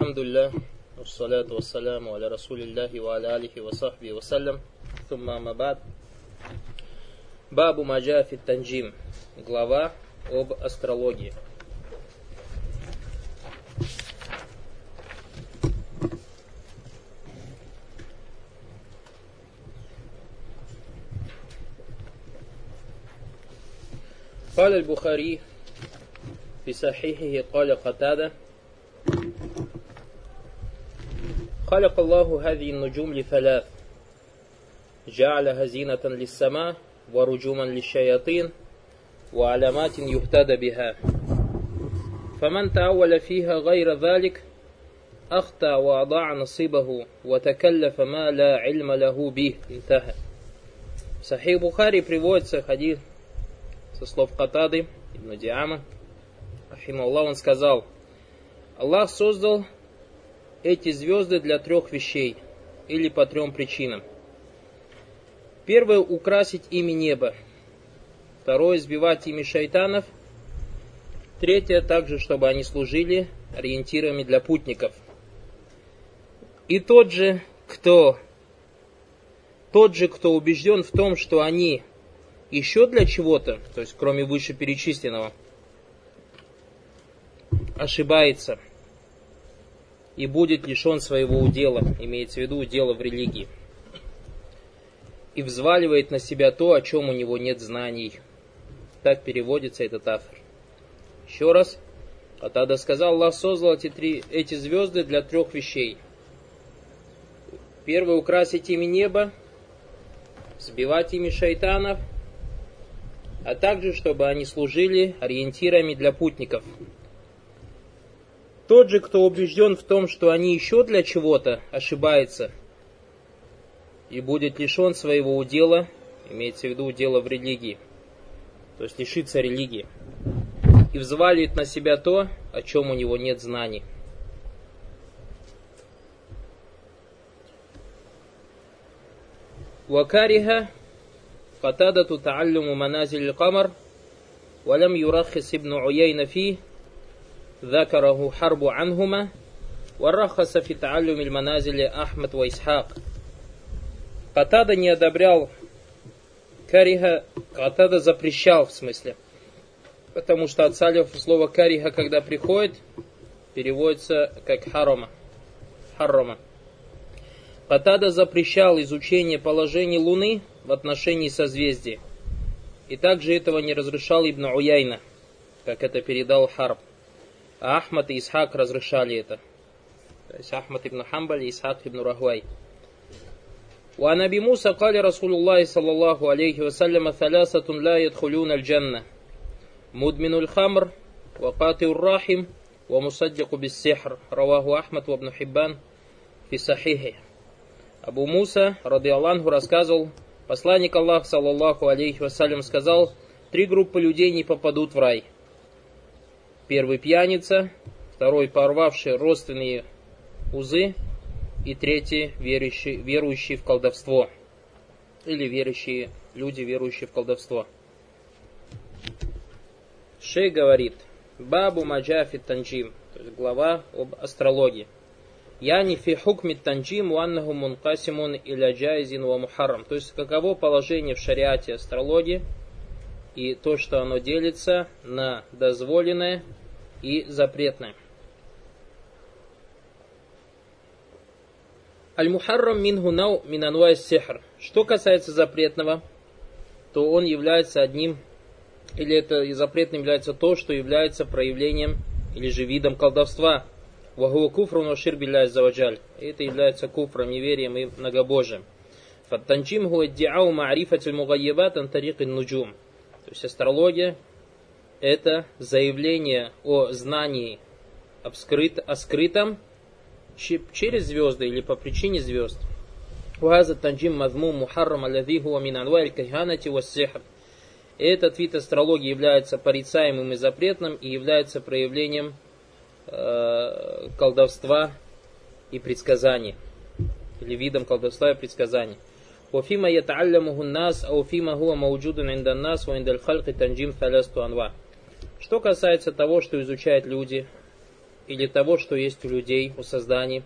الحمد لله والصلاة والسلام على رسول الله وعلى آله وصحبه وسلم ثم ما بعد Бабу Маджа Танджим. Глава об астрологии. قال البخاري في صحيحه قال قتادة خلق الله هذه النجوم لثلاث جعلها زينة للسماء ورجوما للشياطين وعلامات يهتدى بها فمن تأول فيها غير ذلك أخطأ وأضاع نصيبه وتكلف ما لا علم له به انتهى Сахих Бухари приводится хадис со слов Катады, Ибн Диама, Ахималлах, он сказал, Аллах создал эти звезды для трех вещей, или по трем причинам. Первое – украсить ими небо. Второе – сбивать ими шайтанов. Третье – также, чтобы они служили ориентирами для путников. И тот же, кто, тот же, кто убежден в том, что они еще для чего-то, то есть кроме вышеперечисленного, ошибается и будет лишен своего удела, имеется в виду удела в религии, и взваливает на себя то, о чем у него нет знаний. Так переводится этот автор. Еще раз. А тогда сказал, Аллах создал эти, три, эти звезды для трех вещей. Первое, украсить ими небо, сбивать ими шайтанов – а также чтобы они служили ориентирами для путников. Тот же, кто убежден в том, что они еще для чего-то, ошибается и будет лишен своего удела, имеется в виду удела в религии, то есть лишится религии, и взваливает на себя то, о чем у него нет знаний. Вакариха قتادة تعلم منازل القمر ولم يرخص ابن عيين فيه ذكره حرب عنهما ورخص في تعلم المنازل أحمد وإسحاق Катада не одобрял кариха, Катада запрещал в смысле. Потому что от салев слово кариха, когда приходит, переводится как харома. Харрома. Катада запрещал изучение положений Луны в отношении созвездий. И также этого не разрешал Ибн Уяйна, как это передал Харб. А Ахмад и Исхак разрешали это. То есть Ахмад ибн Хамбаль и Исхак ибн Рахвай. وعن أبي موسى قال رسول الله صلى الله عليه وسلم ثلاثة لا يدخلون الجنة مدمن الخمر وقاطع الراحم ومصدق بالسحر رواه أحمد وابن حبان في صحيحه Абу Муса, ради Аллаху, рассказывал, Посланник Аллаха, саллаллаху алейхи вассалям, сказал, три группы людей не попадут в рай. Первый пьяница, второй порвавший родственные узы, и третий верующий, верующий в колдовство. Или верующие люди, верующие в колдовство. Шей говорит, Бабу Маджафи Танджим, то есть глава об астрологии. Яни фи хукми танджим уаннаху мункасимун иля джайзин ва мухаррам. То есть, каково положение в шариате астрологии и то, что оно делится на дозволенное и запретное. Аль-Мухаррам минху нау минануай сихр. Что касается запретного, то он является одним, или это запретным является то, что является проявлением или же видом колдовства – Вахуа куфрун вашир билляй заваджаль. Это является куфром, неверием и многобожием. Фаттанджим хуа диау ма'рифатиль мугайебат ан нуджум. То есть астрология это заявление о знании о, скрыт, о скрытом через звезды или по причине звезд. وهذا التنجيم مذموم محرم الذي هو من أنواع الكهانة والسحر. Этот вид астрологии является порицаемым и запретным и является проявлением э, колдовства и предсказаний. Или видом колдовства и предсказаний. وفيما يتعلمه الناس أو فيما هو موجود عند الناس وعند الخلق تنجيم ثلاثة أنواع. Что касается того, что изучают люди, или того, что есть у людей, у созданий,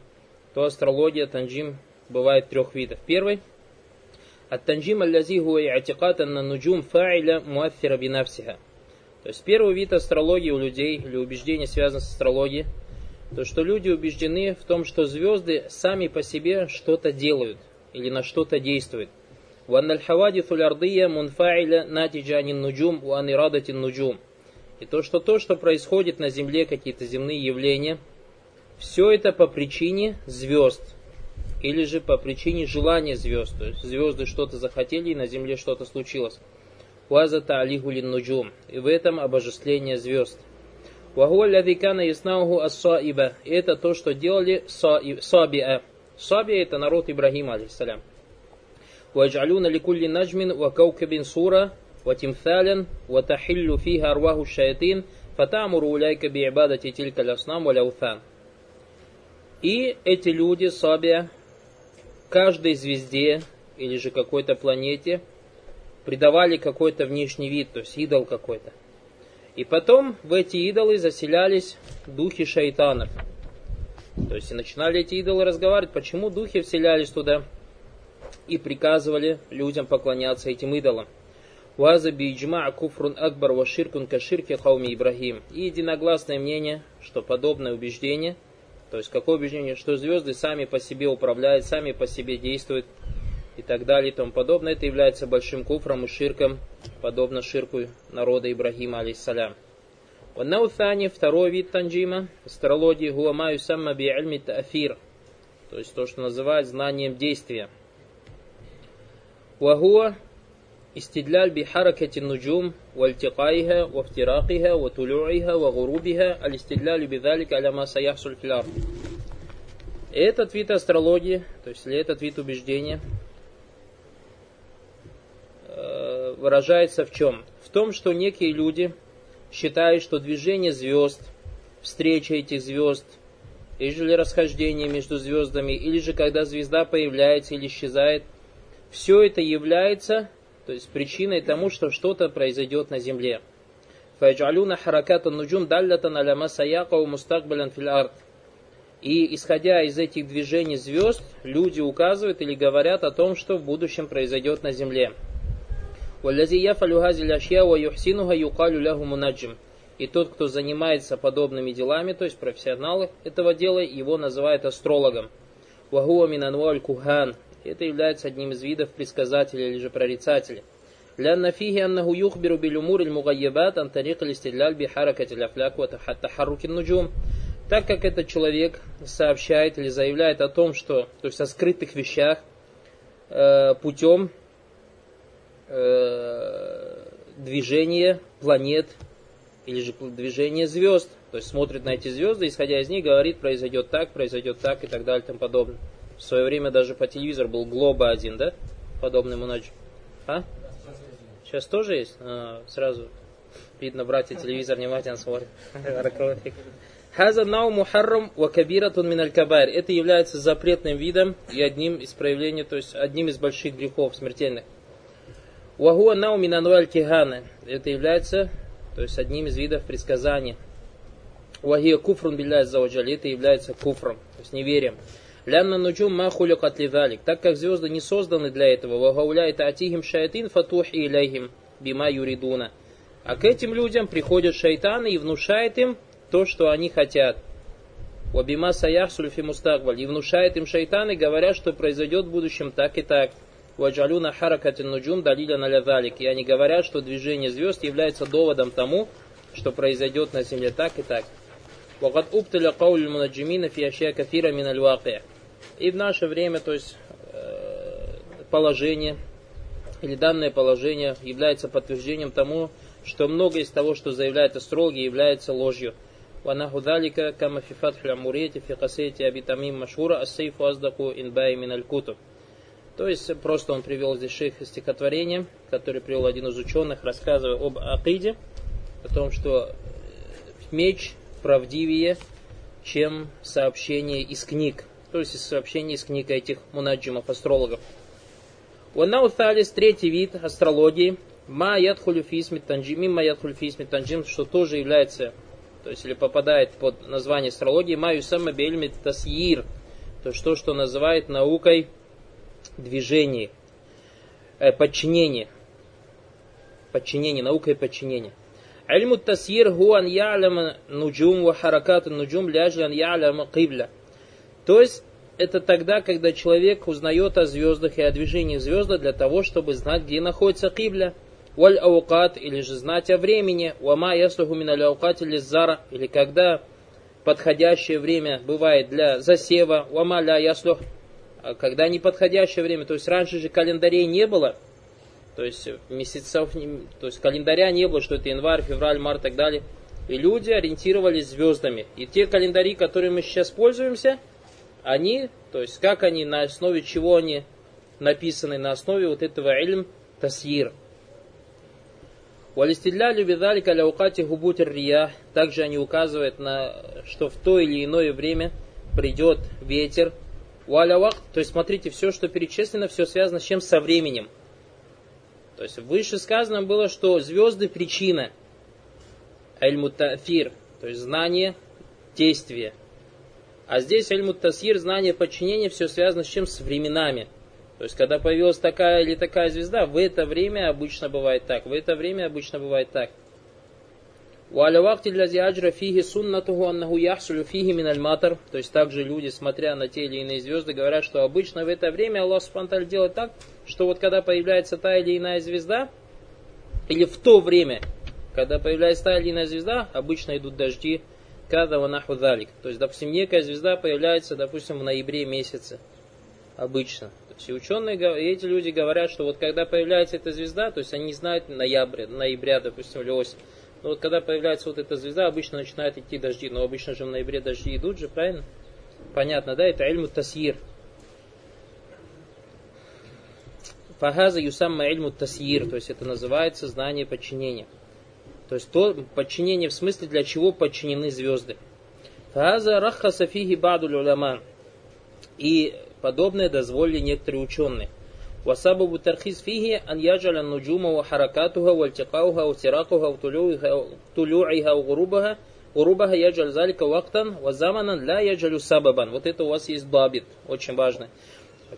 то астрология, танджим бывает трех видов. Первый التنجيم الذي هو اعتقاد أن النجوم فاعلة مؤثرة بنفسها. То есть первый вид астрологии у людей, или убеждение связано с астрологией, то что люди убеждены в том, что звезды сами по себе что-то делают или на что-то действуют. وأن الحوادث الأرضية منفعلة ناتجة عن النجوم وعن إرادة النجوم. И то, что то, что происходит на Земле, какие-то земные явления, все это по причине звезд. Или же по причине желания звезд. То есть звезды что-то захотели, и на Земле что-то случилось. Уазата алигулин нуджум. И в этом обожествление звезд. Вагуалядикана яснаугу асаиба. Это то, что делали сабиа. Сабиа это народ Ибрагима, алейсалям. Ваджалюна ликулли наджмин вакаукабин сура وتمثالا وتحل فيها أرواح الشياطين فتأمر أولئك بعبادة تلك الأصنام والأوثان. И эти люди, Сабия, каждой звезде или же какой-то планете придавали какой-то внешний вид, то есть идол какой-то. И потом в эти идолы заселялись духи шайтанов. То есть и начинали эти идолы разговаривать, почему духи вселялись туда и приказывали людям поклоняться этим идолам. Ваза биджма куфрун акбар ва ширкун каширки хауми Ибрахим. И единогласное мнение, что подобное убеждение – то есть какое убеждение, что звезды сами по себе управляют, сами по себе действуют и так далее и тому подобное. Это является большим куфром и ширком, подобно ширку народа Ибрахима, алейсалям. Ваннаутани, второй вид танджима, астрологии, гуамаю самма би'альми та'афир, то есть то, что называют знанием действия. Вахуа استدلال بحركة النجوم والتقائها وافتراقها وطلوعها وغروبها الاستدلال بذلك على ما سيحصل في الأرض этот вид астрологии, то есть или этот вид убеждения, э, выражается в чем? В том, что некие люди считают, что движение звезд, встреча этих звезд, или же расхождение между звездами, или же когда звезда появляется или исчезает, все это является то есть причиной тому, что что-то произойдет на земле. Файджалюна хараката нуджум даллятан аляма саяка мустакбалян фил. И исходя из этих движений звезд, люди указывают или говорят о том, что в будущем произойдет на земле. И тот, кто занимается подобными делами, то есть профессионалы этого дела, его называют астрологом. это является одним из видов предсказателя или же прорицателя. لأن فيه أنه يخبر بالأمور المغيبات عن طريق الاستدلال بحركة الأفلاك وتحرك النجوم так как этот человек сообщает или заявляет о том, что, то есть о скрытых вещах, э, путем э, движения планет или же движения звезд. То есть смотрит на эти звезды, исходя из них, говорит, произойдет так, произойдет так и так далее и тому подобное. В свое время даже по телевизору был Глоба один, да? Подобный мунаджи. А? Сейчас тоже есть? А, сразу видно, братья, телевизор внимательно смотрят. Хаза нау мухаррам ва кабиратун мин кабайр. Это является запретным видом и одним из проявлений, то есть одним из больших грехов смертельных. Вахуа нау мин кихана. Это является, то есть одним из видов предсказания. Вахия куфрун билля заваджали. Это является куфром, то есть неверием. Лянна нуджум ма хуликат лидалик. Так как звезды не созданы для этого. Вагауляет атихим шайтин фатух илейхим бима юридуна. А к этим людям приходят шайтаны и внушает им то, что они хотят. Вабима саях сульфи мустагваль. И внушает им шайтаны, говоря, что произойдет в будущем так и так. Ваджалюна харакатин нуджум далиля налядалик. И они говорят, что движение звезд является доводом тому, что произойдет на земле так и так. وقد أبتل قول المنجمين في أشياء كثيرة من الواقع и в наше время, то есть э, положение или данное положение является подтверждением тому, что многое из того, что заявляют астрологи, является ложью. ونحو ذلك كما في فتح الأمورية في قصيدة أبي تميم مشهورة السيف أصدق إنباء من الكتب. То есть просто он привел здесь шейх стихотворение, который привел один из ученых, рассказывая об Акиде, о том, что меч правдивее, чем сообщение из книг то есть из сообщений из книг этих мунаджимов, астрологов. Уаннау талис, третий вид астрологии, ма ядхулю фисми танджим, мимма ядхулю фисми танджим, что тоже является то есть или попадает под название астрологии, маю сама бельми тасьир, то есть то, что называет наукой движение, э, подчинение. Подчинение, наукой подчинения. علم التسيير هو أن يعلم نجوم وحركات النجوم لأجل أن يعلم قبلة. То есть это тогда, когда человек узнает о звездах и о движении звезд для того, чтобы знать, где находится кибля. Валь аукат, или же знать о времени. Уама яслуху мин аукат или зара, или когда подходящее время бывает для засева. Уама ля яслух, когда неподходящее время. То есть раньше же календарей не было. То есть месяцев, то есть календаря не было, что это январь, февраль, март и так далее. И люди ориентировались звездами. И те календари, которые мы сейчас пользуемся, они, то есть как они, на основе чего они написаны, на основе вот этого ильм тасьир. Валистилялю бидалика ляукати губутер рия. Также они указывают на, что в то или иное время придет ветер. Валявак, то есть смотрите, все, что перечислено, все связано с чем? Со временем. То есть выше сказано было, что звезды причина. Эль-Мутафир, то есть знание, действие. А здесь Эль-Мутасир, знание подчинения, все связано с чем? С временами. То есть, когда появилась такая или такая звезда, в это время обычно бывает так, в это время обычно бывает так. وعلى وقت الذي أجرى فيه سنته أنه يحصل فيه من المطر То есть также люди, смотря на те или иные звезды, говорят, что обычно в это время Аллах Субтитры делает так, что вот когда появляется та или иная звезда, или в то время, когда появляется та или иная звезда, обычно идут дожди, когда ванаху далик. То есть, допустим, некая звезда появляется, допустим, в ноябре месяце. Обычно. То есть, и ученые, и эти люди говорят, что вот когда появляется эта звезда, то есть они знают ноября, ноября, допустим, или осень. Но вот когда появляется вот эта звезда, обычно начинают идти дожди. Но обычно же в ноябре дожди идут же, правильно? Понятно, да? Это ильму тасьир. Фахаза юсамма ильму тасьир, то есть это называется знание подчинения. То есть то подчинение в смысле, для чего подчинены звезды. Фахаза рахаса фиги баду уляма. И подобное дозволили некоторые ученые. وسبب الترخيص فيه أن يجعل النجوم وحركاتها والتقاؤها وسراقها وطلوعها وغروبها غروبها يجعل ذلك وقتا وزمنا لا يجعل سببا. Вот это у вас есть дабит, очень важно.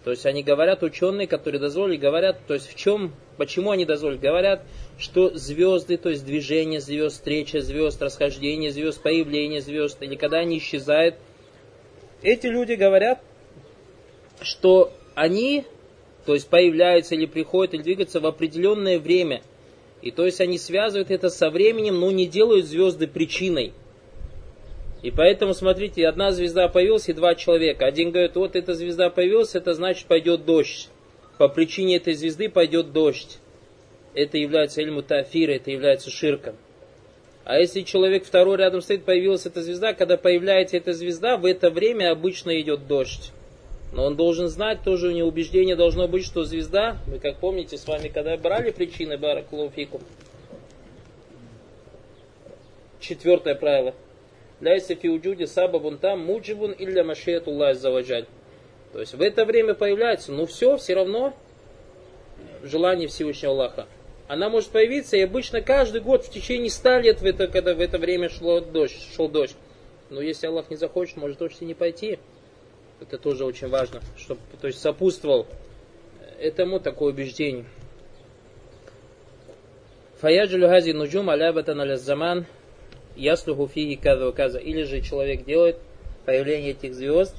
То есть они говорят, ученые, которые дозволили, говорят, то есть в чем, почему они дозволили? Говорят, что звезды, то есть движение звезд, встреча звезд, расхождение звезд, появление звезд, или когда они исчезают, эти люди говорят, что они то есть появляются или приходят, или двигаются в определенное время. И то есть они связывают это со временем, но не делают звезды причиной. И поэтому, смотрите, одна звезда появилась и два человека. Один говорит, вот эта звезда появилась, это значит пойдет дождь. По причине этой звезды пойдет дождь. Это является эльму тафира, это является ширком. А если человек второй рядом стоит, появилась эта звезда, когда появляется эта звезда, в это время обычно идет дождь. Но он должен знать, тоже у него убеждение должно быть, что звезда, вы как помните с вами, когда брали причины Баракулуфикум, четвертое правило. Ляйса фиуджуди сабабун там муджибун илля машиятуллах заваджаль. То есть в это время появляется, но все, все равно желание Всевышнего Аллаха. Она может появиться, и обычно каждый год в течение ста лет, в это, когда в это время шло дождь, шел дождь. Но если Аллах не захочет, может дождь и не пойти. Это тоже очень важно, чтобы то есть сопутствовал этому такое убеждение. Фаяджулю хази нуджум алябатан аляззаман яслуху фиги каза каза. Или же человек делает появление этих звезд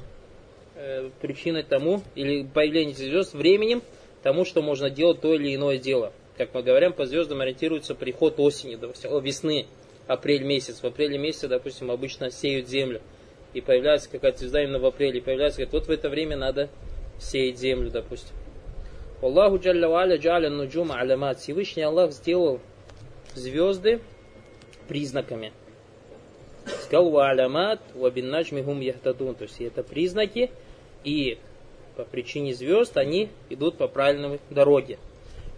э, причиной тому, или появление этих звезд временем тому, что можно делать то или иное дело. Как мы говорим, по звездам ориентируется приход осени, допустим, весны, апрель месяц. В апреле месяце, допустим, обычно сеют землю и появляется какая-то звезда именно в апреле, появляется, говорит, вот в это время надо сеять землю, допустим. Аллаху Джалля Джаля Нуджума Алямат. Всевышний Аллах сделал звезды признаками. Сказал ва алямат ва бин наджмихум яхтадун. То есть это признаки, и по причине звезд они идут по правильной дороге.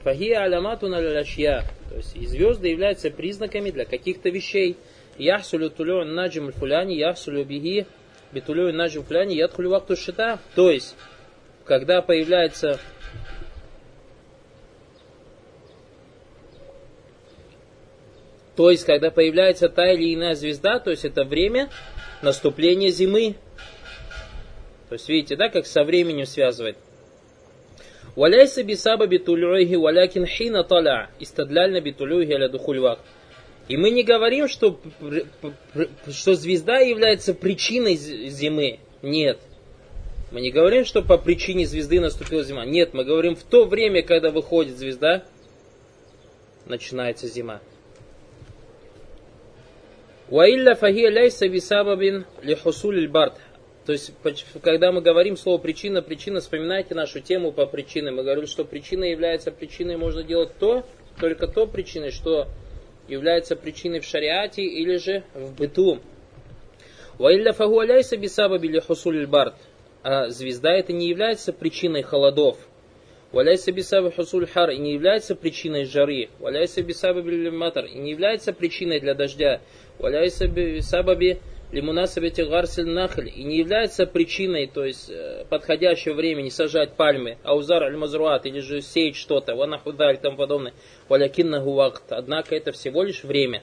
Фахия алямату наляшья. То есть и звезды являются признаками для каких-то вещей. Яхсулю тулю наджим фуляни, яхсулю бихи, битулю наджим фуляни, ядхулю вакту шита. То есть, когда появляется То есть, когда появляется та или иная звезда, то есть это время наступления зимы. То есть, видите, да, как со временем связывает. Валяйса бисаба битулюхи валякин хина таля. Истадляльна битулюхи аля духульвах. И мы не говорим, что, что звезда является причиной зимы. Нет. Мы не говорим, что по причине звезды наступила зима. Нет, мы говорим в то время, когда выходит звезда, начинается зима. Ваилля фахия ляйса бисабабин лихусуль бард. То есть, когда мы говорим слово причина, причина, вспоминайте нашу тему по причине. Мы говорим, что причина является причиной, можно делать то, только то причиной, что является причиной в шариате или же в быту. Ваилля фаху аляйса бисабаби лихусуль бард. А звезда это не является причиной холодов. Валяйса бисаби хусуль хар и не является причиной жары. Валяйса бисаби матар и не является причиной для дождя Валяйса бисабаби лимунасабити гарсель нахль и не является причиной, то есть э, подходящего времени сажать пальмы, аузар аль мазруат или же сеять что-то, ванахудаль и тому подобное. Валякиннаху вакт. Однако это всего лишь время.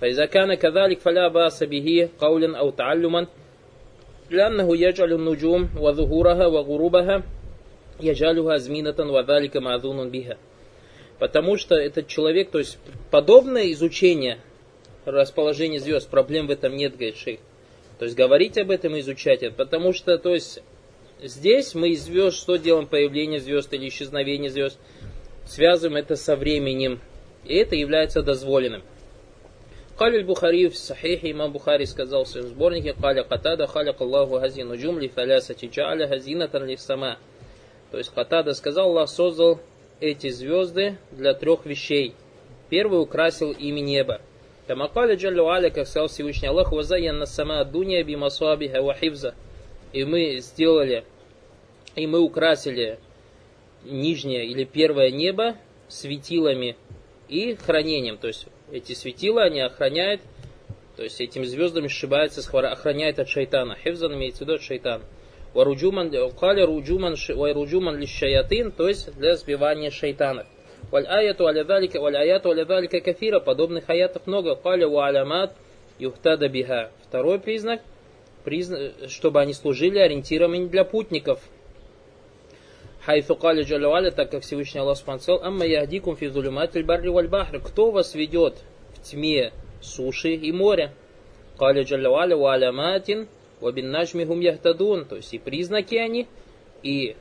فإذا كان كذلك فلا بأس به قولا أو تعلما لأنه يجعل النجوم وظهورها وغروبها يجعلها زمينة وذلك معذون بها. Потому что этот человек, то есть подобное изучение расположение звезд, проблем в этом нет, говорит шейх. То есть говорить об этом и изучать это. Потому что, то есть, здесь мы из звезд что делаем? Появление звезд или исчезновение звезд. Связываем это со временем. И это является дозволенным. قال البخاري в Сахихе, имам Бухари сказал в своем сборнике, قال قتادة خلق الله هذه النجوم لثلاثة جعل هزينة للسماء. То есть Хатада сказал, Аллах создал эти звезды для трех вещей. Первый украсил ими небо. Кама каля джаллю аля, как сказал Всевышний Аллах, вазайянна сама дуния би масуабиха ва хивза. И мы сделали, и мы украсили нижнее или первое небо светилами и хранением. То есть эти светила, они охраняют, то есть этими звездами сшибается, охраняет от шайтана. Хивзан имеется в виду от шайтана. Варуджуман, каля руджуман, варуджуман лишаятин, то есть для сбивания шайтанов. Валь аяту аля далика, валь аяту аля далика кафира. Подобных аятов много. Каля ва алямат юхтада биха. Второй признак, признак, чтобы они служили ориентирами для путников. Хайфу каля джалюаля, так как Всевышний Аллах сказал, амма яхдикум фи зулюмат барри валь бахр. Кто вас ведет в тьме суши и моря? Каля джалюаля ва аляматин ва бин наджмихум яхтадун. То есть и признаки они, и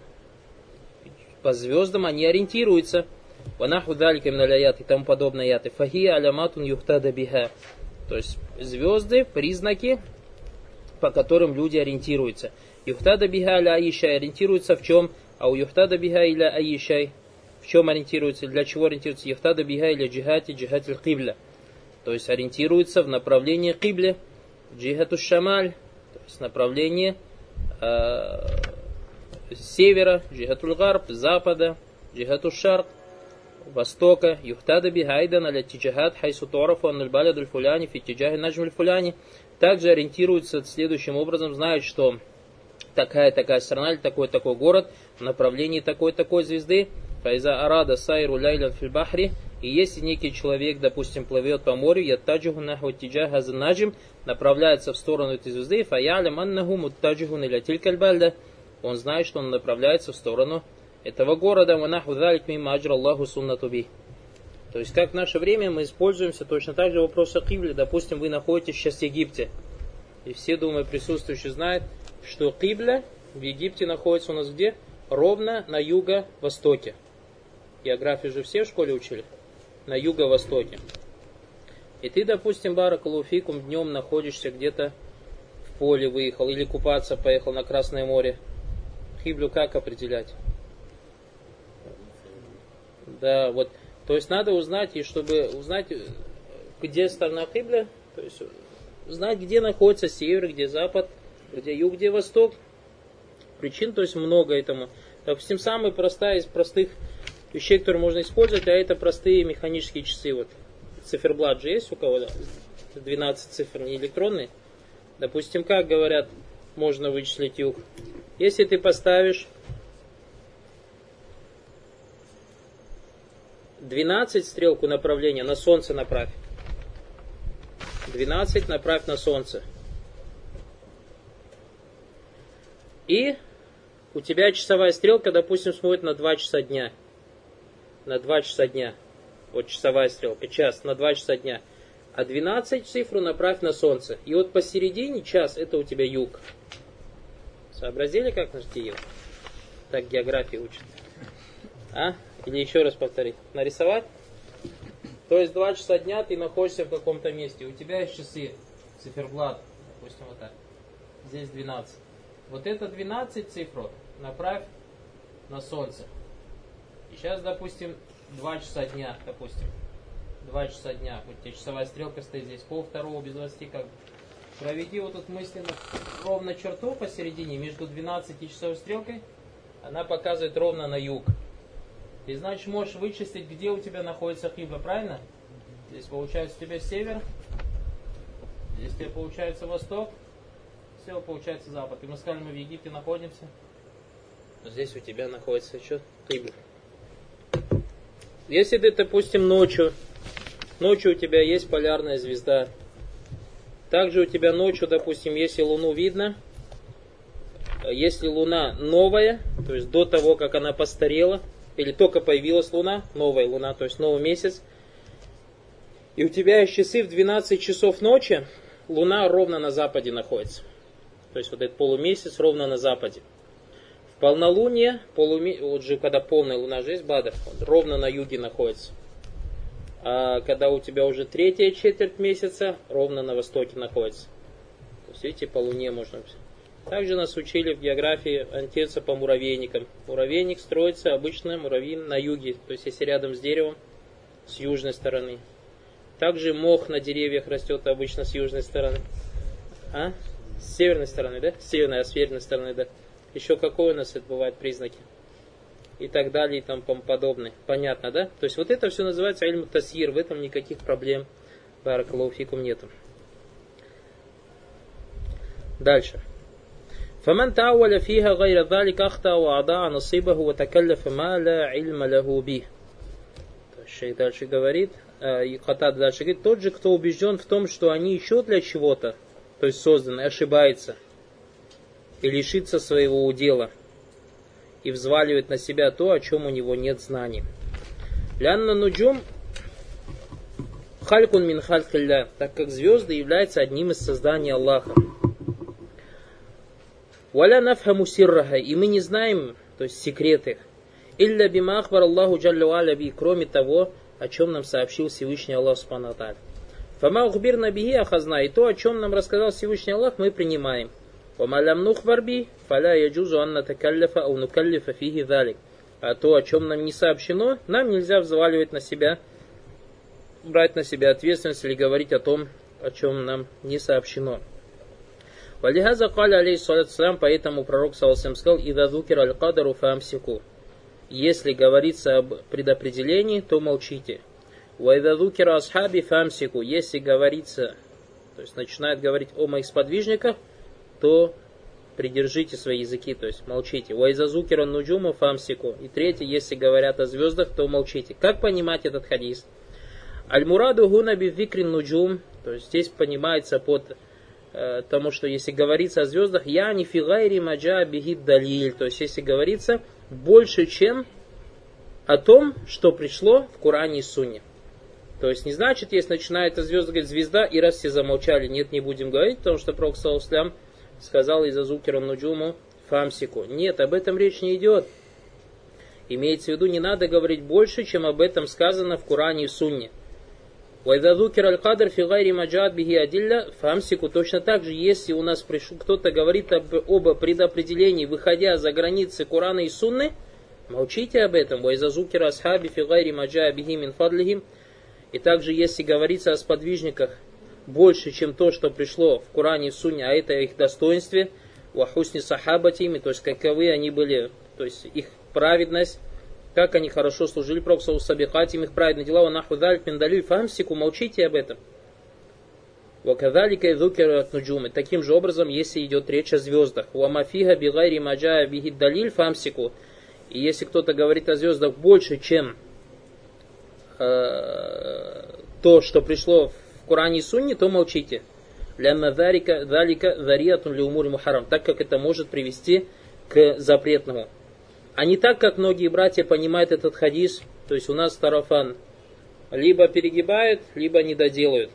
по звездам они ориентируются. Ванаху далика аят и тому подобное аяты. Фахия аляматун юхтада биха. То есть звезды, признаки, по которым люди ориентируются. Юхтада биха аля аишай ориентируются в чем? А у юхтада биха иля аишай в чем ориентируются? Для чего ориентируются? Юхтада биха иля джихати джихати кибля. То есть ориентируются в направлении кибле. Джихату шамаль. То есть направление э, севера, джихатуль гарб, запада, джихату шарк востока, юхтада бихайдан аля тиджахат хайсу торафу аннальбаляду фуляни фи тиджахи наджмуль фуляни. Также ориентируются следующим образом, знают, что такая-такая страна или такой-такой город в направлении такой-такой звезды. Файза арада сайру ляйлян фильбахри. И если некий человек, допустим, плывет по морю, яттаджиху наху тиджаха наджим, направляется в сторону этой звезды, фаялям аннаху муттаджиху ниля тилькальбальда, он знает, что он направляется в сторону этого города, ванаху далик мимо аджра Аллаху суннатуби. То есть, как в наше время мы используемся точно так же вопрос о кибле. Допустим, вы находитесь сейчас в Египте. И все, думаю, присутствующие знают, что кибля в Египте находится у нас где? Ровно на юго-востоке. Географию же все в школе учили. На юго-востоке. И ты, допустим, Баракалуфикум днем находишься где-то в поле выехал или купаться поехал на Красное море. Киблю как определять? Да, вот. То есть надо узнать, и чтобы узнать, где сторона Кибля, то есть знать, где находится север, где запад, где юг, где восток. Причин, то есть много этому. Допустим, самая простая из простых вещей, которые можно использовать, а это простые механические часы. Вот циферблат же есть у кого? то 12 цифр, не электронные. Допустим, как говорят, можно вычислить юг. Если ты поставишь 12 стрелку направления на солнце направь. 12 направь на солнце. И у тебя часовая стрелка, допустим, смотрит на 2 часа дня. На 2 часа дня. Вот часовая стрелка, час, на 2 часа дня. А 12 цифру направь на солнце. И вот посередине час это у тебя юг. Сообразили, как нашти юг? Так география учат. А? Или еще раз повторить. Нарисовать? То есть 2 часа дня ты находишься в каком-то месте. У тебя есть часы, циферблат, допустим, вот так. Здесь 12. Вот это 12 цифр направь на солнце. И сейчас, допустим, 2 часа дня, допустим. 2 часа дня. Вот тебе часовая стрелка стоит здесь, пол второго без 20 как бы. Проведи вот тут мысленно ровно черту посередине между 12 и часовой стрелкой. Она показывает ровно на юг. И значит можешь вычислить, где у тебя находится хибла, правильно? Здесь получается у тебя север, здесь у тебя получается восток, все получается запад. И мы сказали, мы в Египте находимся. Здесь у тебя находится что? Кибля. Если ты, допустим, ночью, ночью у тебя есть полярная звезда, также у тебя ночью, допустим, если Луну видно, если Луна новая, то есть до того, как она постарела, или только появилась Луна, новая Луна, то есть новый месяц, и у тебя есть часы в 12 часов ночи, Луна ровно на западе находится. То есть вот этот полумесяц ровно на западе. В полнолуние, полуме... вот же когда полная луна же есть Бадр, ровно на юге находится. А когда у тебя уже третья четверть месяца, ровно на востоке находится. То есть видите, по луне можно также нас учили в географии ориентироваться по муравейникам. Муравейник строится обычно муравьин на юге, то есть если рядом с деревом, с южной стороны. Также мох на деревьях растет обычно с южной стороны. А? С северной стороны, да? С северной, а с северной стороны, да. Еще какой у нас это бывают признаки? И так далее, и тому подобное. Понятно, да? То есть вот это все называется альму тасир, в этом никаких проблем баракалуфикум нету. Дальше. فمن تأول فيها غير ذلك أخطأ وأضاع نصيبه وتكلف ما لا علم له به. Шейх дальше говорит, и Хатад дальше говорит, тот же, кто убежден в том, что они еще для чего-то, то есть созданы, ошибается и лишится своего удела и взваливает на себя то, о чем у него нет знаний. Лянна нуджум халькун мин халькилля, так как звезды являются одним из созданий Аллаха. Валя нафхаму сирраха, и мы не знаем, то есть секреты их. Илля бима ахбар Аллаху джалля би, кроме того, о чем нам сообщил Всевышний Аллах Субхану Фама ухбир набихи ахазна, и то, о чем нам рассказал Всевышний Аллах, мы принимаем. Вамалям нухварби, фаля яджузу анна такаллифа ау нукаллифа фиги далик. А то, о чем нам не сообщено, нам нельзя взваливать на себя, брать на себя ответственность или говорить о том, о чем нам не сообщено. Валихаза каля алейхиссалату поэтому пророк саллаху сказал, «Ида дукир аль-кадару фамсику». Если говорится об предопределении, то молчите. وإذا ذكر أصحابي فأمسكوا. Если говорится, то есть начинает говорить о моих сподвижниках, то придержите свои языки, то есть молчите. وإذا ذكر النجوم فأمسكوا. И третье, если говорят о звездах, то молчите. Как понимать этот хадис? المراد هنا بذكر النجوم, то есть здесь понимается под Э, тому, что если говорится о звездах, يعني في غير ما جاء به الدليل, то есть если говорится больше, чем о том, что пришло в Коране и Сунне. То есть не значит, если начинает о звезды говорить звезда, и раз все замолчали, нет, не будем говорить, потому что Пророк Саласлям сказал إذا ذكر النجوم فأمسكوا. Нет, об этом речь не идет. Имеется в виду, не надо говорить больше, чем об этом сказано в Коране и Сунне. وإذا القدر في غير ما جاءت به الأدلة فأمسكوا. Точно так же, если у нас кто-то говорит об, об предопределении, выходя за границы Корана и Сунны, молчите об этом. Вайда асхаби фигайри маджа биги мин фадлихим. И также, если говорится о сподвижниках больше, чем то, что пришло в Коране и Сунне, а это их достоинстве, вахусни сахабатими, то есть каковы они были, то есть их праведность, как они хорошо служили Пророксу Сабихатим, их праведные дела, wa наху даль пиндалю фамсику, молчите об этом. Вакадалика и нуджумы. Таким же образом, если идет речь о звездах. Уамафига бигайри маджая бигид далиль фамсику. И если кто-то говорит о звездах больше, чем э, то, что пришло в Коране и Сунне, то молчите. Лянна зарика, залика зариатун ли умури мухарам, так как это может привести к запретному. А не так, как многие братья понимают этот хадис, то есть у нас тарафан либо перегибают, либо не доделают.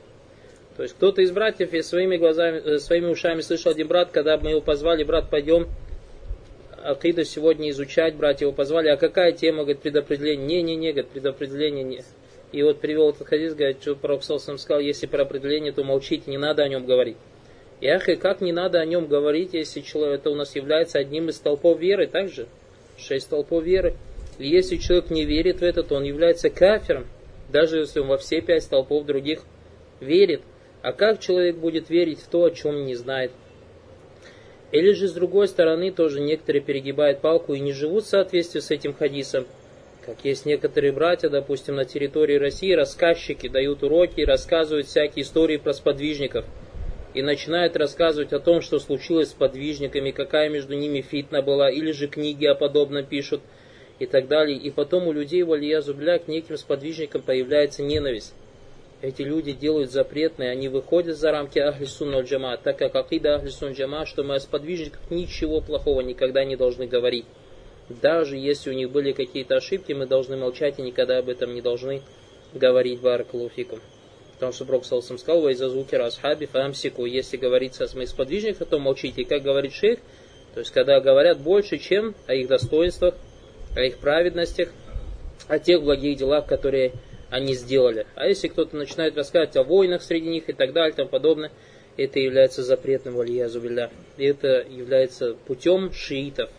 То есть кто-то из братьев я своими глазами, э, своими ушами слышал один брат, когда мы его позвали, брат, пойдем Акида сегодня изучать, братья его позвали, а какая тема, говорит, предопределение? Не-не-не, говорит, предопределение не. И вот привел этот хадис, говорит, что пророк сам сказал, если про определение, то молчите, не надо о нем говорить. И ахи, как не надо о нем говорить, если человек это у нас является одним из толпов веры, также шесть толпов веры. И если человек не верит в это, то он является кафером, даже если он во все пять толпов других верит. А как человек будет верить в то, о чем не знает? Или же с другой стороны тоже некоторые перегибают палку и не живут в соответствии с этим хадисом. Как есть некоторые братья, допустим, на территории России, рассказчики дают уроки, рассказывают всякие истории про сподвижников. И начинают рассказывать о том, что случилось с подвижниками, какая между ними фитна была, или же книги о подобном пишут и так далее. И потом у людей, валия зубля, к неким сподвижникам появляется ненависть эти люди делают запретные, они выходят за рамки Ахли Сунна Джама, так как Акида Ахли Сунна Джама, что мы о сподвижниках ничего плохого никогда не должны говорить. Даже если у них были какие-то ошибки, мы должны молчать и никогда об этом не должны говорить Баракалуфикум. Потому что Пророк Салсам сказал, вы из-за звуки расхаби фамсику, если говорится о моих сподвижниках, то молчите. И как говорит шейх, то есть когда говорят больше, чем о их достоинствах, о их праведностях, о тех благих делах, которые они сделали. А если кто-то начинает рассказывать о войнах среди них и так далее и тому подобное, это является запретным валиязу билля. И это является путем шиитов,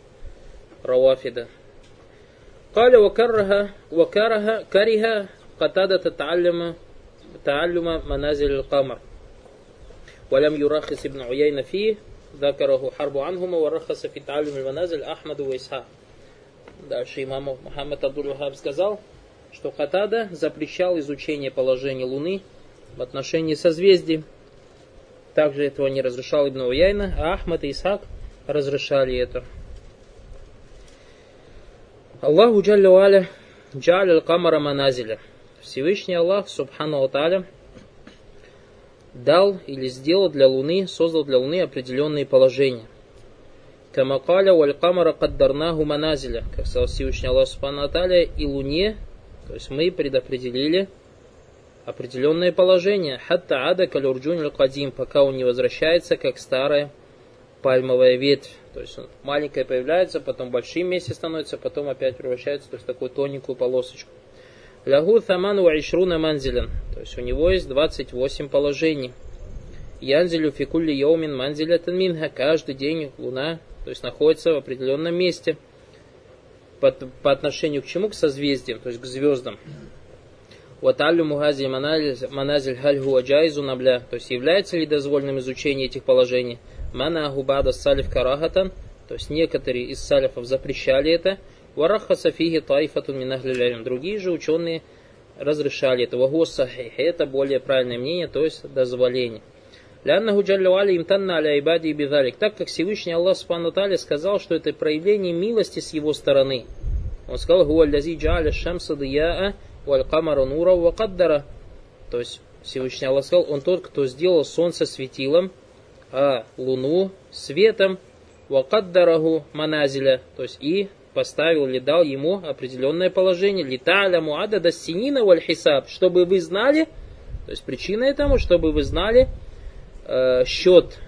равафида. قال وكره وكره كره قتادة تعلم تعلم منازل القمر ولم يرخص ابن عيينة فيه ذكره حرب عنهما ورخص في تعلم المنازل أحمد وإسحاق Дальше имам Мухаммад Абдул сказал, что Катада запрещал изучение положения Луны в отношении созвездий. Также этого не разрешал Ибн Уяйна, а Ахмад и Исхак разрешали это. Аллаху Джалля Валя Джаль Камара Маназиля. Всевышний Аллах, Субхану Тааля, дал или сделал для Луны, создал для Луны определенные положения. Камакаля валь камара каддарнаху маназиля. Как сказал Всевышний Аллах Субхану Тааля, и Луне то есть мы предопределили определенное положение. Хатта ада калюрджун кадим, пока он не возвращается, как старая пальмовая ветвь. То есть он маленькая появляется, потом большие вместе становится, потом опять превращается, то есть такую тоненькую полосочку. Лягу таман ва ишруна манзилен. То есть у него есть 28 положений. Янзилю фикулли йоумин манзиля минха. Каждый день луна, то есть находится в определенном месте – по, по отношению к чему? К созвездиям, то есть к звездам. Ваталю мугази маназиль хальгу аджайзу набля. То есть является ли дозволенным изучение этих положений? Мана губада салиф карахатан. То есть некоторые из салифов запрещали это. Вараха сафиги тайфатун минахлилярим. Другие же ученые разрешали это. Вагу Это более правильное мнение, то есть дозволение. Ляннаху джаллавали имтанна аля ибади и бидалик. Так как Всевышний Аллах Субхану сказал, что это проявление милости с его стороны. Он сказал, «Гуа лязи джа'аля шамса дияа валь камара нура ва каддара». То есть Всевышний Аллах сказал, он тот, кто сделал солнце светилом, а луну светом, ва каддараху маназиля. То есть и поставил или дал ему определенное положение. Лита'ля муада да синина валь хисаб. Чтобы вы знали, то есть причина этому, чтобы вы знали, э, счет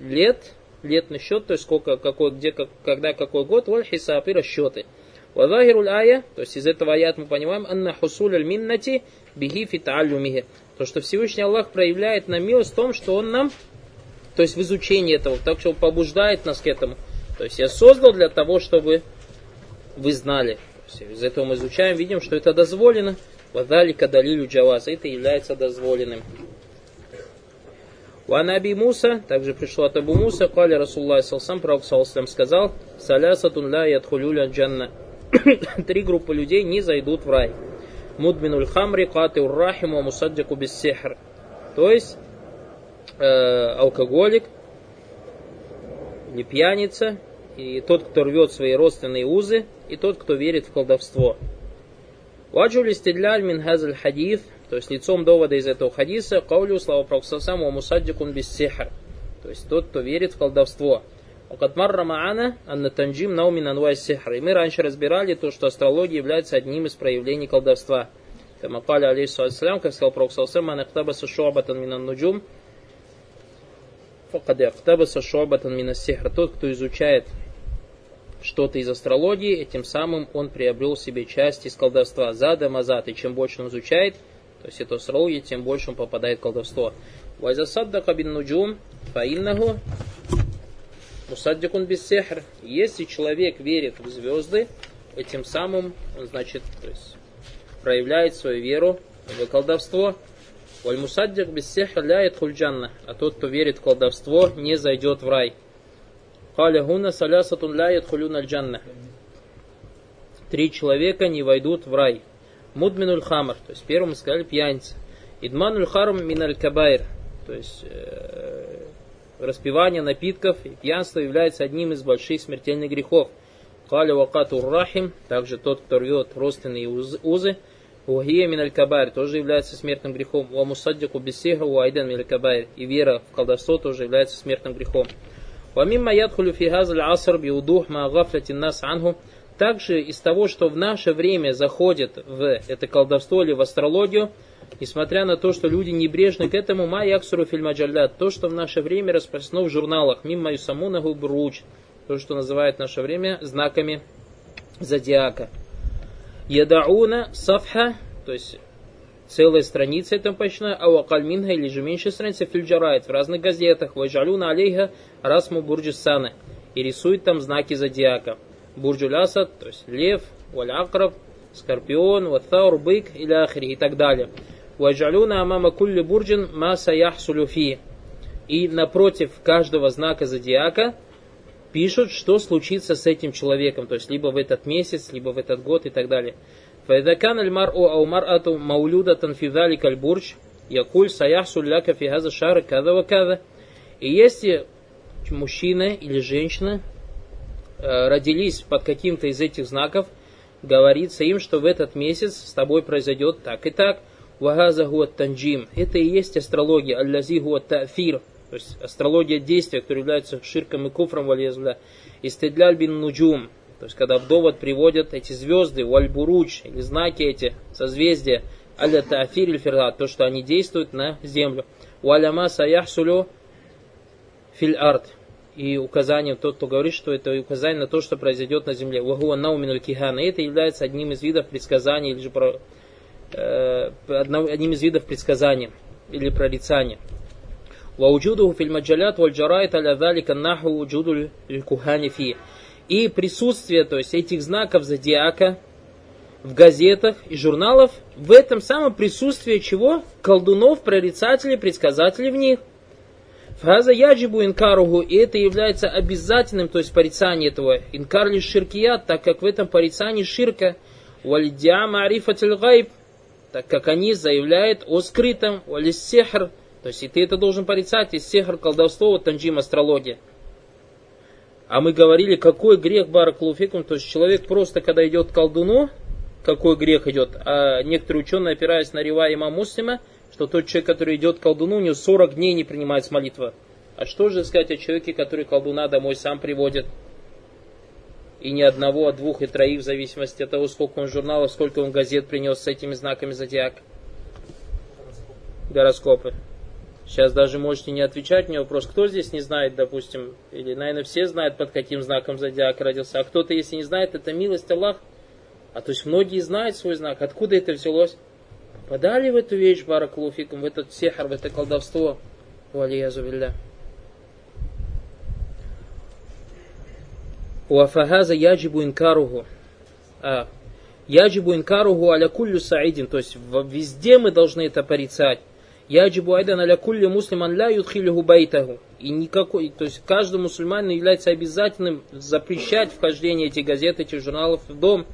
лет, летный счет, то есть сколько, какой, где, как, когда, какой год, валь хисаб и расчеты. Вазахируль ая, то есть из этого аят мы понимаем, анна хусуль аль миннати бихи фиталюмихи. То, что Всевышний Аллах проявляет нам милость в том, что Он нам, то есть в изучении этого, так что побуждает нас к этому. То есть я создал для того, чтобы вы знали. из этого мы изучаем, видим, что это дозволено. Вадалика далилю джаваз. Это является дозволенным. Ванаби Муса, также пришло от Абу Муса, кали Расуллах Салсам, Пророк Салсам сказал, Салясатун ля ядхулюля джанна. Три группы людей не зайдут в рай. Мудминуль хамри, каты уррахиму, мусаддику без. То есть, э, алкоголик, или пьяница, и тот, кто рвет свои родственные узы, и тот, кто верит в колдовство. Ваджу листидляль мин хазаль хадиф, То есть лицом довода из этого хадиса каулю слава проксасам ва мусаддикун без сихр. То есть тот, кто верит в колдовство. Вакат марра маана анна танджим наумин анвай сихр. И мы раньше разбирали то, что астрология является одним из проявлений колдовства. Кама каля алейхиссалям, как сказал Пророк Салсам, ман ихтабаса шуабатан минан нуджум, факад ихтабаса шуабатан минас сихр. Тот, кто изучает что-то из астрологии, и тем самым он приобрел себе часть из колдовства. Зада мазат, и чем больше он изучает, то есть это астрология, тем больше он попадает в колдовство. Вайзасаддака бин нуджум, фаиннаху, мусаддикун без сехр. Если человек верит в звезды, этим самым он, значит, то есть, проявляет свою веру в колдовство. Валь мусаддик без сехр ляет хульджанна, а тот, кто верит в колдовство, не зайдет в рай. Халя гуна салясатун ля ядхулюн джанна. Три человека не войдут в рай. Мудминуль хамар, то есть первым сказали пьяница. Идмануль харум миналь кабайр, то есть э, распивание напитков и пьянство является одним из больших смертельных грехов. Халя вакатур рахим, также тот, кто рвет родственные узы. Угия миналь кабайр тоже является смертным грехом. Ва мусаддику бисиха уайдан миналь кабайр. И вера в колдовство тоже является смертным грехом. Помимо ядхулю фигазль аср биудух ма нас анху. Также из того, что в наше время заходит в это колдовство или в астрологию, несмотря на то, что люди небрежны к этому, ма яксуру фильмаджаллят, то, что в наше время распространено в журналах, мимма юсамунаху бруч, то, что называют в наше время знаками зодиака. Ядауна сафха, то есть целая страница этому почна, а вакаль минха или же меньше страницы фильджарает в разных газетах, вайжалюна алейха расму бурджисана и рисует там знаки зодиака. Бурджулясад, то есть лев, валякраб, скорпион, ватаур, бык или ахри и так далее. Вайжалюна амама кулли бурджин ма саяхсулю фи. И напротив каждого знака зодиака пишут, что случится с этим человеком, то есть либо в этот месяц, либо в этот год и так далее. فإذا كان المرء أو مرأة مولودة في ذلك البرج يقول سيحصل لك في هذا الشهر كذا وكذا. И если мужчина или женщина э, родились под каким-то из этих знаков, говорится им, что в этот месяц с тобой произойдет так и так. Вагаза гуат танджим. Это и есть астрология. Аллази гуат тафир. То есть астрология действия, которая является ширком и куфром валезля. Истедляль бин нуджум. То есть, когда в довод приводят эти звезды, вальбуруч, или знаки эти, созвездия, аля тафир или фират, то, что они действуют на землю. Валяма саяхсулю филь арт. И указание, тот, кто говорит, что это указание на то, что произойдет на земле. Вагуа наумин кихана. Это является одним из видов предсказания, или же про, э, одним из видов предсказания, или прорицания. Вауджуду фильмаджалят вальджарайт аля далика наху кухани фи и присутствие, то есть этих знаков зодиака в газетах и журналах, в этом самом присутствии чего? Колдунов, прорицателей, предсказателей в них. Фраза яджибу инкаругу, и это является обязательным, то есть порицание этого. Инкар лишь ширкият, так как в этом порицании ширка. Вальдиа марифатиль гайб, так как они заявляют о скрытом, валис сехр, то есть и ты это должен порицать, и сехр колдовство, вот танджим астрология. А мы говорили, какой грех баракулуфикум, то есть человек просто, когда идет к колдуну, какой грех идет, а некоторые ученые, опираясь на рива има муслима, что тот человек, который идет к колдуну, у него 40 дней не принимается молитва. А что же сказать о человеке, который колдуна домой сам приводит? И ни одного, а двух и троих, в зависимости от того, сколько он журналов, сколько он газет принес с этими знаками зодиака. Гороскопы. Сейчас даже можете не отвечать мне вопрос, кто здесь не знает, допустим, или, наверное, все знают, под каким знаком зодиака родился, а кто-то, если не знает, это милость Аллах. А то есть многие знают свой знак. Откуда это взялось? Подали в эту вещь, баракулуфикум, в этот сехар, в это колдовство. Валиязу билля. Уафахаза яджибу инкаругу. А, яджибу инкаругу аля саидин. То есть везде мы должны это порицать. Яджибу айдан аля кулли муслиман ля юдхилюху байтаху. И никакой, то есть каждому мусульманину является обязательным запрещать вхождение этих газет, этих журналов в дом.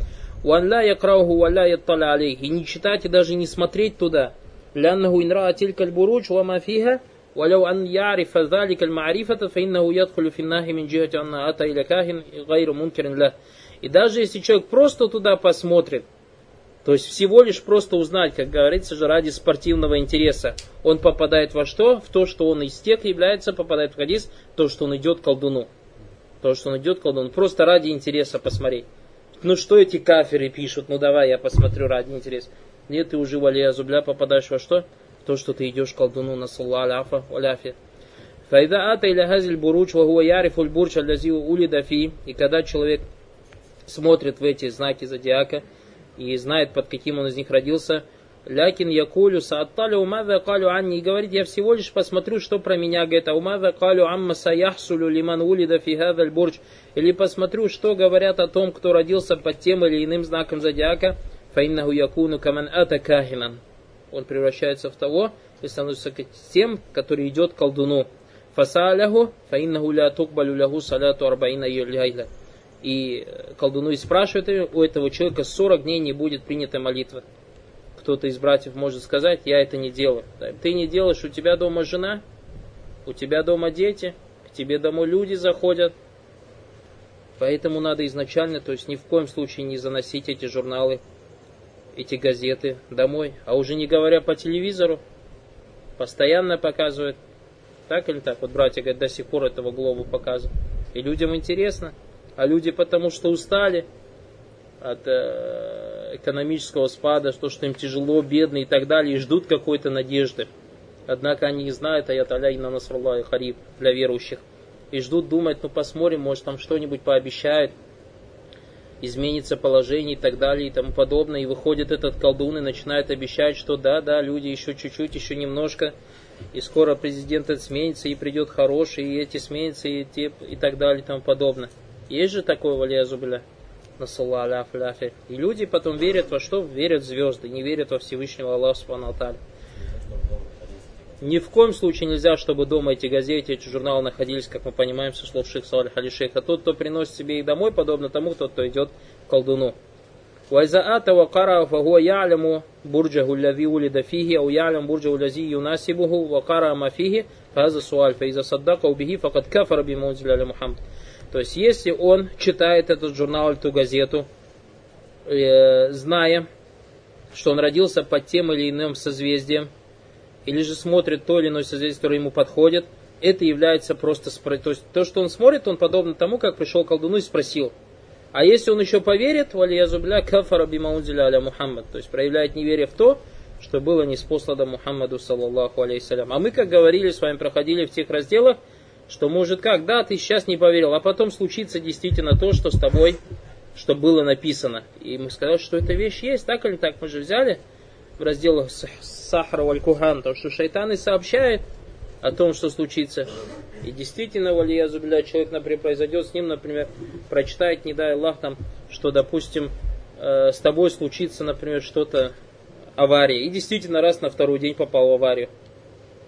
Уан ля якрауху ва ля ятталя алейх. И не читать и даже не смотреть туда. Ляннаху инра тилька аль-буруч ва мафиха. ولو أن يعرف ذلك المعرفة فإنه يدخل في النهي من جهة أن أتى إلى كاهن غير منكر له. И даже если человек просто туда посмотрит, то есть всего лишь просто узнать, как говорится же, ради спортивного интереса. Он попадает во что? В то, что он из тех является, попадает в хадис, то, что он идет к колдуну. То, что он идет к колдуну. Просто ради интереса посмотреть. Ну что эти каферы пишут? Ну давай я посмотрю ради интереса. Нет, ты уже валия зубля попадаешь во что? То, что ты идешь к колдуну на салла аляфа, аляфи. Файда ата или хазиль буруч, вагуа яриф бурч аллази улида фи. И когда человек смотрит в эти знаки зодиака, и знает, под каким он из них родился. Лякин якулю саатталю умада калю анни. И говорит, я всего лишь посмотрю, что про меня говорит. А умада калю амма саяхсулю лиман улида фи бурч. Или посмотрю, что говорят о том, кто родился под тем или иным знаком зодиака. Фаиннаху якуну каман ата кахинан. Он превращается в того, и становится тем, который идет колдуну. Фасаляху, фаиннаху ля тукбалю лягу саляту арбаина юляйля и колдуну и спрашивает у этого человека 40 дней не будет принята молитва. Кто-то из братьев может сказать, я это не делаю. Ты не делаешь, у тебя дома жена, у тебя дома дети, к тебе домой люди заходят. Поэтому надо изначально, то есть ни в коем случае не заносить эти журналы, эти газеты домой. А уже не говоря по телевизору, постоянно показывают. Так или так? Вот братья говорят, до сих пор этого глобу показывают. И людям интересно а люди потому что устали от э, экономического спада, что, что им тяжело, бедно и так далее, и ждут какой-то надежды. Однако они не знают аят Аляйна Насралла и Хариб для верующих. И ждут, думают, ну посмотрим, может там что-нибудь пообещают, изменится положение и так далее и тому подобное. И выходит этот колдун и начинает обещать, что да, да, люди еще чуть-чуть, еще немножко, и скоро президент сменится, и придет хороший, и эти сменятся, и, те, и так далее и тому подобное. Есть же такое валиязубля. Насалла аляф ляфи. И люди потом верят во что? Верят в звезды, не верят во Всевышнего Аллаха Субхану Ни в коем случае нельзя, чтобы дома эти газеты, эти журналы находились, как мы понимаем, со слов шейх Салих Алишейха. Тот, кто приносит себе их домой, подобно тому, тот, кто идет к колдуну. وإذا ва وقرأ فهو يعلم برجه الذي ولد فيه أو يعلم برجه الذي يناسبه وقرأ ما فيه فهذا السؤال فإذا صدقه به فقد كفر بما أنزل على محمد то есть, если он читает этот журнал, эту газету, э, зная, что он родился под тем или иным созвездием, или же смотрит то или иное созвездие, которое ему подходит, это является просто... То есть, то, что он смотрит, он подобно тому, как пришел колдуну и спросил. А если он еще поверит, валиязубля кафара бимаунзиля аля Мухаммад, то есть проявляет неверие в то, что было неспослано Мухаммаду, саллаллаху алейхиссалям. А мы, как говорили, с вами проходили в тех разделах, что может как, да, ты сейчас не поверил, а потом случится действительно то, что с тобой, что было написано. И мы сказали, что эта вещь есть, так или так, мы же взяли в разделах Сахара Валькуган, то, что шайтаны сообщает о том, что случится. И действительно, валия зубля, человек, например, произойдет с ним, например, прочитает, не дай Аллах, там, что, допустим, э, с тобой случится, например, что-то, авария. И действительно, раз на второй день попал в аварию.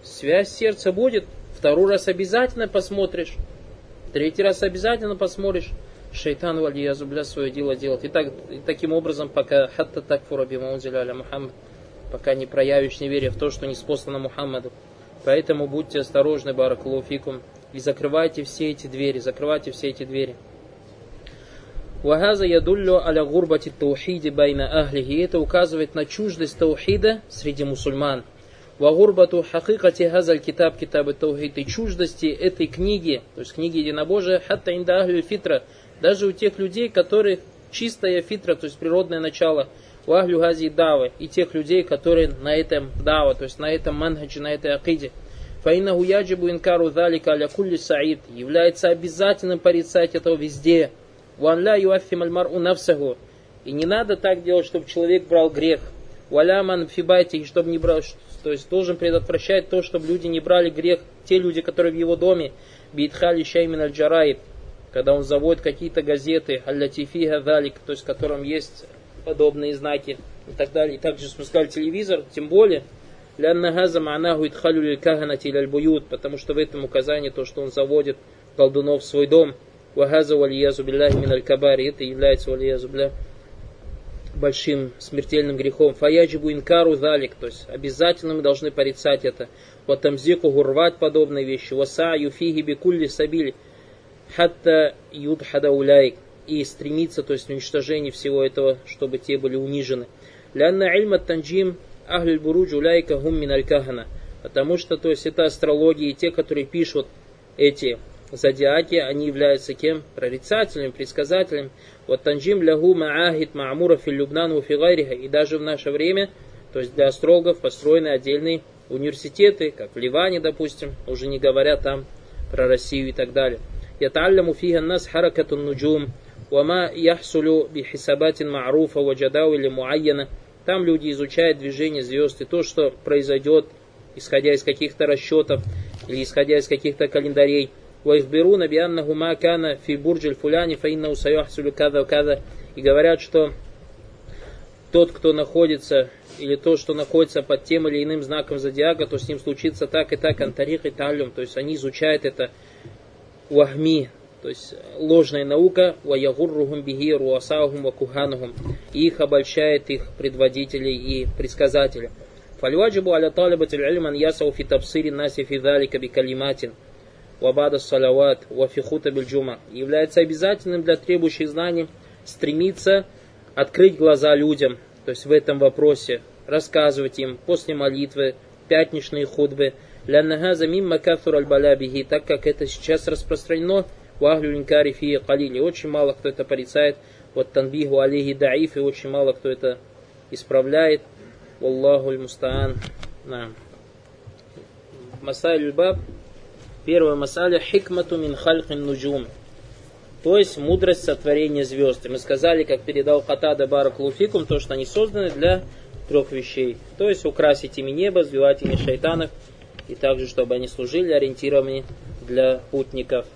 Связь сердца будет, Второй раз обязательно посмотришь. Третий раз обязательно посмотришь. Шайтан валия зубля свое дело делать. И, так, и таким образом, пока хатта так фурабима аля Мухаммад, пока не проявишь неверие в то, что не спослано Мухаммаду. Поэтому будьте осторожны, баракулуфикум, и закрывайте все эти двери, закрывайте все эти двери. Вагаза ядуллю аля гурбати таухиди байна ахлихи. Это указывает на чуждость таухида среди мусульман. Вагурбату хакикати газаль китаб китабы таухид и чуждости этой книги, то есть книги единобожия, хатта инда фитра, даже у тех людей, которых чистая фитра, то есть природное начало, у ахлю гази давы, и тех людей, которые на этом дава, то есть на этом манхаджи, на этой акиде. Фаинаху яджибу инкару залика аля кулли саид, является обязательным порицать этого везде. Ван ля юаффим альмару навсаху. И не надо так делать, чтобы человек брал грех. Валяман фибайте, чтобы не брал, то есть должен предотвращать то, чтобы люди не брали грех, те люди, которые в его доме, битхали шаймин аль когда он заводит какие-то газеты, аллатифи гадалик, то есть в котором есть подобные знаки и так далее. И также сказали телевизор, тем более, потому что в этом указании то, что он заводит колдунов в свой дом, это является большим смертельным грехом. Фаяджибу инкару залик, то есть обязательно мы должны порицать это. Вот тамзику гурвать подобные вещи. Васа юфиги бикулли сабили. Хатта юдхада уляйк. И стремиться, то есть уничтожение всего этого, чтобы те были унижены. Лянна ильма танджим ахль буруджу уляйка гум мин Потому что, то есть, это астрология, и те, которые пишут эти зодиаки, они являются кем? Прорицателем, предсказателем. Вот танджим лягу маахид маамура фи Любнан фигайриха. И даже в наше время, то есть для астрологов построены отдельные университеты, как в Ливане, допустим, уже не говоря там про Россию и так далее. يتعلم فيها الناس حركة النجوم وما يحصل بحسابات معروفة وجداول معينة там люди изучают движение звезд и то, что произойдет, исходя из каких-то расчетов или исходя из каких-то календарей. ويخبرون بأنه ما كان في برج الفلاني فإنه سيحصل كذا وكذا и говорят, что тот, кто находится, или то, что находится под тем или иным знаком зодиака, то с ним случится так и так, антарих и талюм. То есть они изучают это вахми, то есть ложная наука, ваягурругум бихи руасахум вакуханухум. И их обольщает их предводители и предсказатели. فالواجب على طالبة العلم أن يسعوا في تبصير الناس في вабада саляват, вафихута бельджума, является обязательным для требующих знаний стремиться открыть глаза людям, то есть в этом вопросе, рассказывать им после молитвы, пятничные худбы, ляннагаза замим кафур аль-балябихи, так как это сейчас распространено, вахлю линкари фи калини, очень мало кто это порицает, вот танбиху алейхи даиф, и очень мало кто это исправляет, Аллаху аль-мустаан, на. Масайль баб Первая масаля хикмату мин хальхин нуджум. То есть мудрость сотворения звезд. И мы сказали, как передал Хатада Баракулуфикум, то, что они созданы для трех вещей. То есть украсить ими небо, сбивать ими шайтанов, и также, чтобы они служили ориентированными для путников.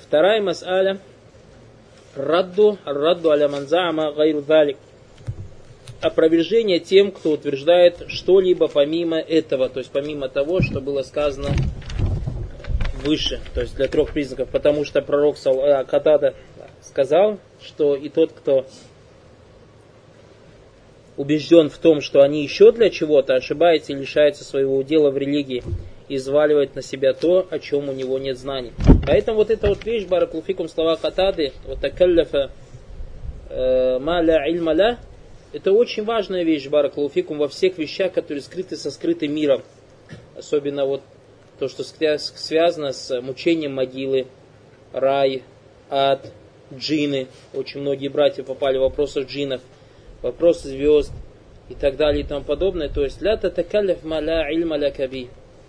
Вторая мас'аля. Радду, радду аля манзаама гайру далик. Опровержение тем, кто утверждает что-либо помимо этого, то есть помимо того, что было сказано выше, то есть для трех признаков, потому что пророк э, Катада сказал, что и тот, кто убежден в том, что они еще для чего-то ошибается и лишается своего дела в религии, и взваливает на себя то, о чем у него нет знаний. Поэтому вот эта вот вещь, баракулфикум, слова катады, вот такалляфа э, маля ильмаля, это очень важная вещь, баракулфикум, во всех вещах, которые скрыты со скрытым миром. Особенно вот то, что связано с мучением могилы, рай, ад, джины. Очень многие братья попали в вопросы джинов, вопросы звезд и так далее и тому подобное. То есть, ля татакалляф маля ильма ля каби.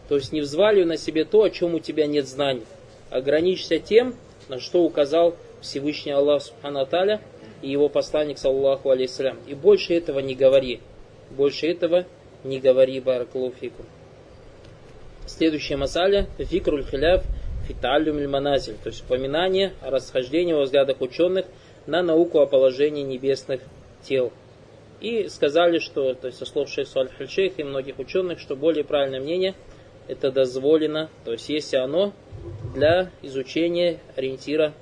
То есть не взваливай на себе то, о чем у тебя нет знаний. Ограничься тем, на что указал Всевышний Аллах Субхану Аталя и его посланник, саллаху алейсалям. И больше этого не говори. Больше этого не говори, баракалуфику. Следующая масаля, фикруль хиляв фиталюм маназиль, то есть упоминание о расхождении во взглядах ученых на науку о положении небесных тел. И сказали, что, то есть со слов шейха аль и многих ученых, что более правильное мнение – это дозволено, то есть если оно для изучения ориентира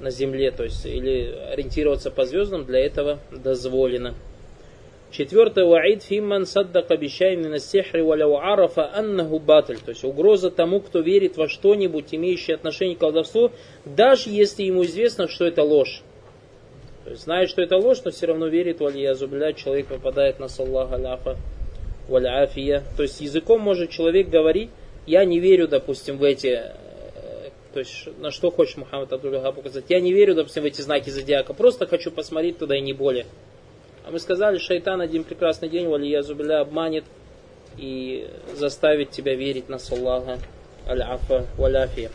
на Земле, то есть или ориентироваться по звездам, для этого дозволено. Четвертое, ваид фимман саддака бишайми на сихри валяу арафа аннаху батль. То есть угроза тому, кто верит во что-нибудь, имеющее отношение к колдовству, даже если ему известно, что это ложь. То есть знает, что это ложь, но все равно верит, валия зубля, человек попадает на саллаха ляфа валяфия. То есть языком может человек говорить, я не верю, допустим, в эти, то есть на что хочет Мухаммад Абдуллаха показать, я не верю, допустим, в эти знаки зодиака, просто хочу посмотреть туда и не более. А мы сказали, шайтан один прекрасный день, валия зубля, обманет и заставит тебя верить на Саллаха, аль-афа, валяфия.